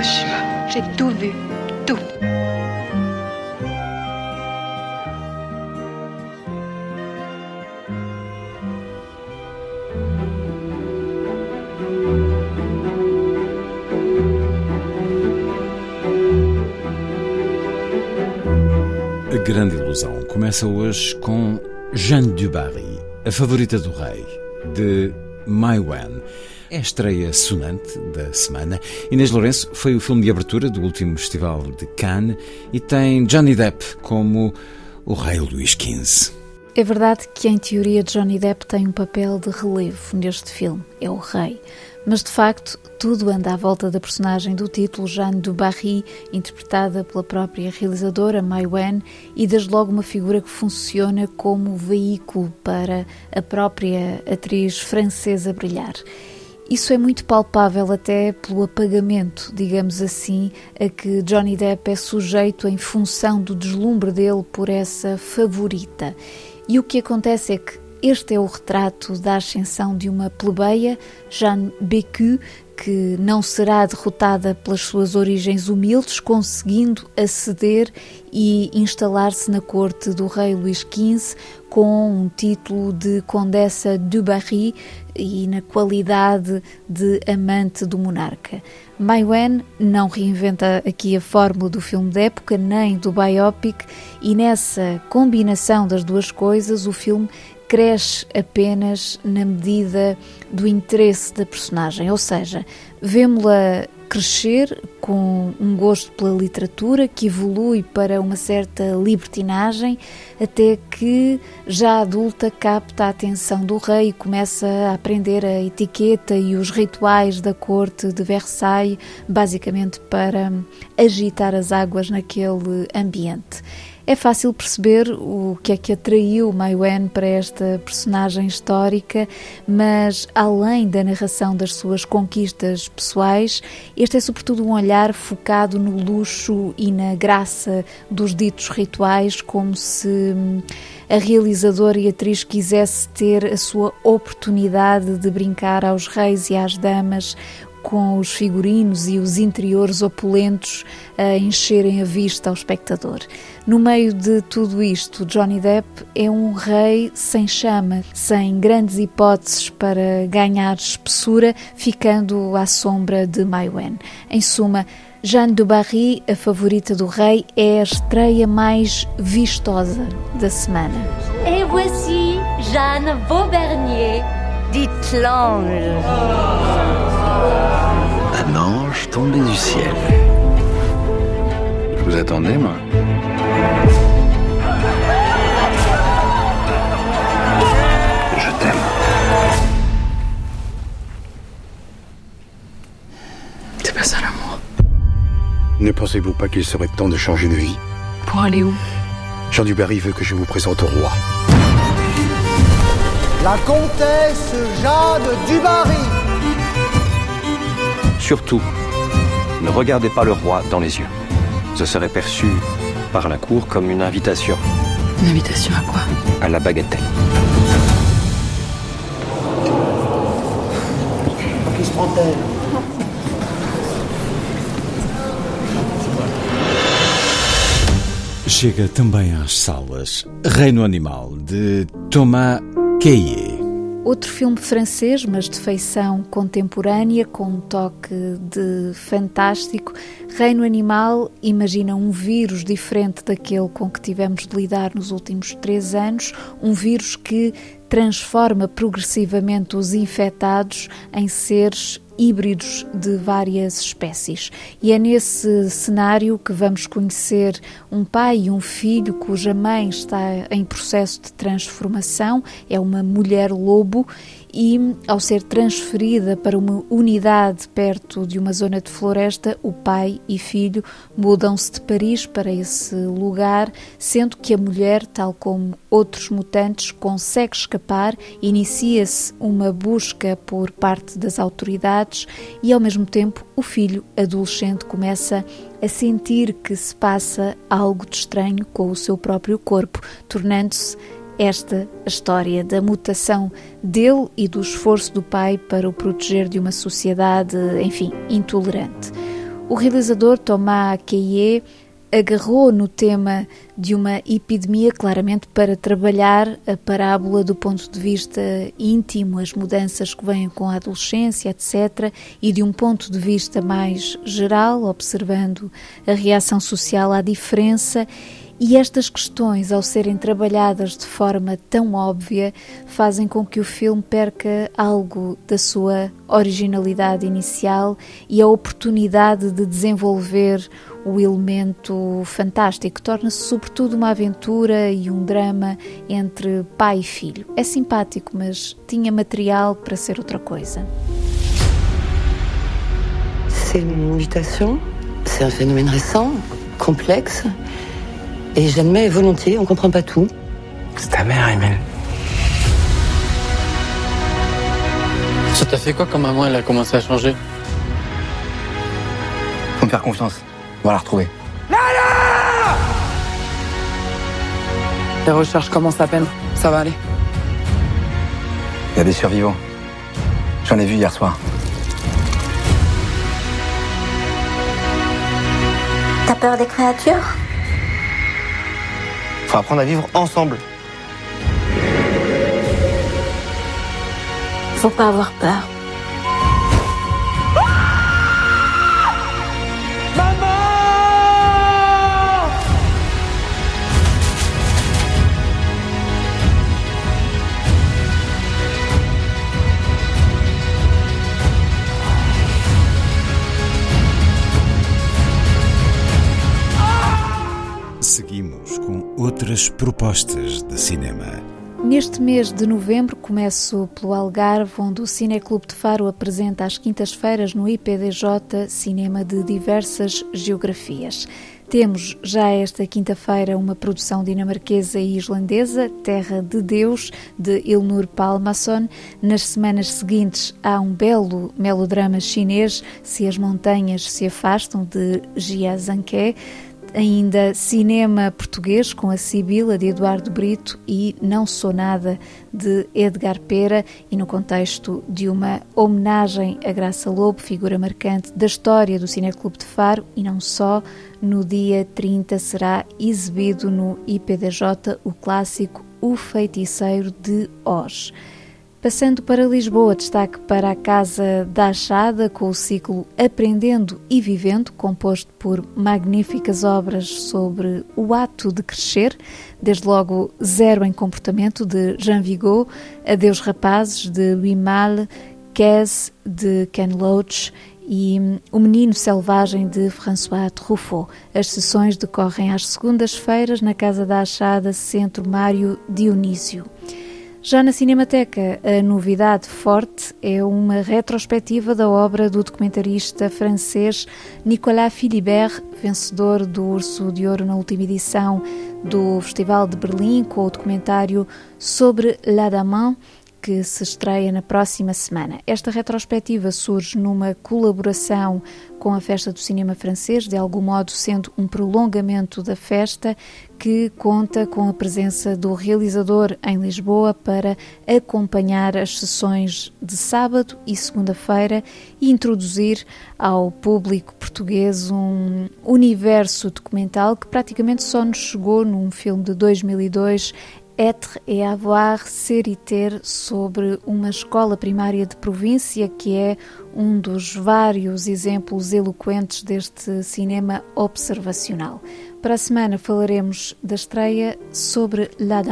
Hiroshima. J'ai tout vu. Tout. A grande ilusão começa hoje com Jeanne du Barry, a favorita do rei, de Mai Wen. É a estreia sonante da semana. Inês Lourenço foi o filme de abertura do último festival de Cannes e tem Johnny Depp como o rei Luís XV. É verdade que, em teoria, Johnny Depp tem um papel de relevo neste filme. É o rei. Mas, de facto, tudo anda à volta da personagem do título, Jeanne du Barry, interpretada pela própria realizadora Mai Wen, e desde logo uma figura que funciona como veículo para a própria atriz francesa brilhar. Isso é muito palpável até pelo apagamento, digamos assim, a que Johnny Depp é sujeito em função do deslumbre dele por essa favorita. E o que acontece é que este é o retrato da ascensão de uma plebeia, Jeanne Bécu, que não será derrotada pelas suas origens humildes, conseguindo aceder e instalar-se na corte do rei Luís XV com um título de Condessa du Barry e na qualidade de amante do monarca. Mai Wen não reinventa aqui a fórmula do filme de época nem do biopic e nessa combinação das duas coisas o filme cresce apenas na medida do interesse da personagem, ou seja, vemos-la crescer com um gosto pela literatura que evolui para uma certa libertinagem, até que, já adulta, capta a atenção do rei e começa a aprender a etiqueta e os rituais da corte de Versailles, basicamente para agitar as águas naquele ambiente. É fácil perceber o que é que atraiu Mai Wen para esta personagem histórica, mas além da narração das suas conquistas pessoais, este é sobretudo um olhar focado no luxo e na graça dos ditos rituais, como se a realizadora e atriz quisesse ter a sua oportunidade de brincar aos reis e às damas com os figurinos e os interiores opulentos a encherem a vista ao espectador. No meio de tudo isto, Johnny Depp é um rei sem chama, sem grandes hipóteses para ganhar espessura, ficando à sombra de Mai Wen. Em suma, Jeanne du Barry, a favorita do rei, é a estreia mais vistosa da semana. Et voici Jeanne Vaubernier, dite l'ange. Un ange tombé du ciel. Je vous attendais, moi. Je t'aime. C'est pas ça l'amour. Ne pensez-vous pas qu'il serait temps de changer de vie? Pour aller où? Jean Dubarry veut que je vous présente au roi. La comtesse Jeanne Dubarry. Surtout, ne regardez pas le roi dans les yeux. Ce serait perçu par la cour comme une invitation Une invitation à quoi? À la bagatelle. Qui se prend-elle Chega também às salas Reino Animal, de Thomas Caillet. Outro filme francês, mas de feição contemporânea, com um toque de fantástico. Reino Animal imagina um vírus diferente daquele com que tivemos de lidar nos últimos três anos, um vírus que transforma progressivamente os infectados em seres híbridos de várias espécies. E é nesse cenário que vamos conhecer um pai e um filho cuja mãe está em processo de transformação, é uma mulher lobo e, ao ser transferida para uma unidade perto de uma zona de floresta, o pai e filho mudam-se de Paris para esse lugar, sendo que a mulher, tal como outros mutantes, consegue escapar, inicia-se uma busca por parte das autoridades e, ao mesmo tempo, o filho adolescente começa a sentir que se passa algo de estranho com o seu próprio corpo, tornando-se esta história da mutação dele e do esforço do pai para o proteger de uma sociedade, enfim, intolerante. O realizador Thomas Caillet agarrou no tema de uma epidemia claramente para trabalhar a parábola do ponto de vista íntimo, as mudanças que vêm com a adolescência, etc., e de um ponto de vista mais geral, observando a reação social à diferença e estas questões, ao serem trabalhadas de forma tão óbvia, fazem com que o filme perca algo da sua originalidade inicial e a oportunidade de desenvolver o elemento fantástico. Torna-se, sobretudo, uma aventura e um drama entre pai e filho. É simpático, mas tinha material para ser outra coisa. C'est une mutation, c'est un phénomène récent, complexe. Et j'admets volontiers, on comprend pas tout. C'est ta mère, Emile. Ça t'a fait quoi quand maman elle a commencé à changer? Faut me faire confiance. On va la retrouver. Les recherches commencent à peine. Ça va aller. Il y a des survivants. J'en ai vu hier soir. T'as peur des créatures? Faut apprendre à vivre ensemble. Faut pas avoir peur. Outras propostas de cinema. Neste mês de novembro começo pelo Algarve, onde o Cineclube de Faro apresenta às quintas-feiras no IPDJ cinema de diversas geografias. Temos já esta quinta-feira uma produção dinamarquesa e islandesa, Terra de Deus, de Ilnur Palmason. Nas semanas seguintes há um belo melodrama chinês, Se as Montanhas se Afastam, de Jia Zanke ainda cinema português com a Sibila de Eduardo Brito e Não Sou Nada de Edgar Pera e no contexto de uma homenagem a Graça Lobo, figura marcante da história do Cineclube de Faro e não só, no dia 30 será exibido no IPDJ o clássico O Feiticeiro de Oz. Passando para Lisboa, destaque para a Casa da Achada, com o ciclo Aprendendo e Vivendo, composto por magníficas obras sobre o ato de crescer, desde logo Zero em Comportamento, de Jean Vigo, Adeus Rapazes, de Louis Kes, de Ken Loach e O Menino Selvagem, de François Truffaut. As sessões decorrem às segundas-feiras na Casa da Achada, Centro Mário Dionísio. Já na Cinemateca, a novidade forte é uma retrospectiva da obra do documentarista francês Nicolas Philibert, vencedor do Urso de Ouro na última edição do Festival de Berlim, com o documentário sobre La que se estreia na próxima semana. Esta retrospectiva surge numa colaboração com a Festa do Cinema Francês, de algum modo sendo um prolongamento da festa, que conta com a presença do realizador em Lisboa para acompanhar as sessões de sábado e segunda-feira e introduzir ao público português um universo documental que praticamente só nos chegou num filme de 2002 Être et avoir, ser e ter, sobre uma escola primária de província, que é um dos vários exemplos eloquentes deste cinema observacional. Para a semana falaremos da estreia sobre La.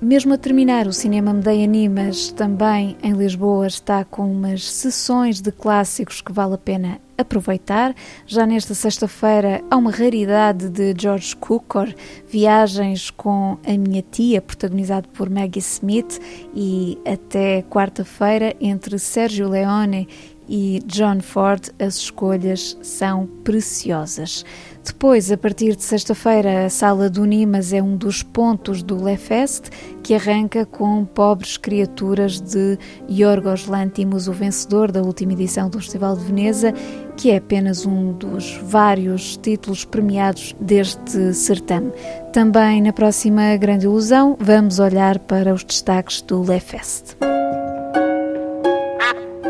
Mesmo a terminar, o Cinema Medeia Animas também em Lisboa está com umas sessões de clássicos que vale a pena aproveitar. Já nesta sexta-feira há uma raridade de George Cukor, Viagens com a Minha Tia, protagonizado por Maggie Smith, e até quarta-feira entre Sérgio Leone e John Ford, as escolhas são preciosas. Depois, a partir de sexta-feira, a Sala do Nimas é um dos pontos do Lefest, que arranca com Pobres Criaturas de Yorgos Lantimos, o vencedor da última edição do Festival de Veneza, que é apenas um dos vários títulos premiados deste certame. Também na próxima Grande Ilusão, vamos olhar para os destaques do Lefest.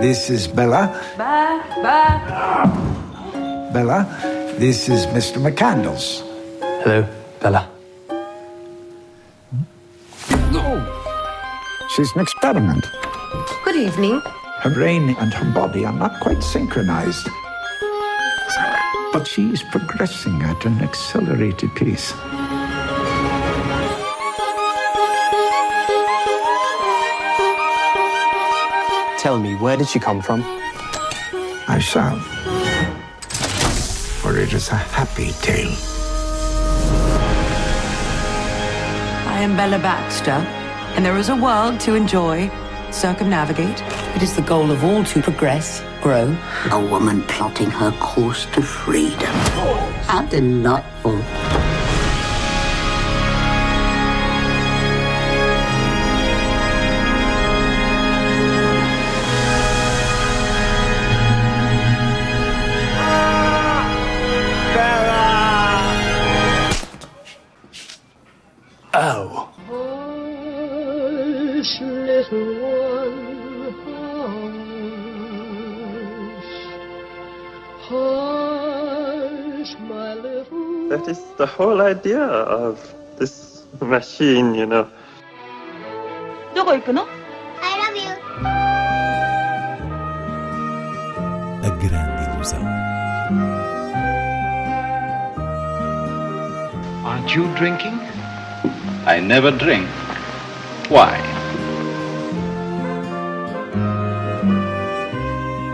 This is Bella. Ba, ba. Bella, this is Mr. McCandles. Hello, Bella. No! She's an experiment. Good evening. Her brain and her body are not quite synchronized. But she's progressing at an accelerated pace. Tell me, where did she come from? I shall. For it is a happy tale. I am Bella Baxter, and there is a world to enjoy, circumnavigate. It is the goal of all to progress, grow. A woman plotting her course to freedom. How delightful. That is the whole idea of this machine, you know. どこ行くの I love you. A grande ilusão. Aren't you drinking? I never drink. Why?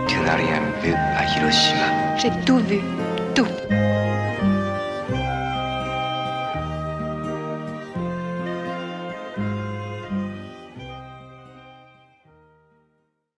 Tu n'as rien vu à Hiroshima. J'ai tout vu, tout.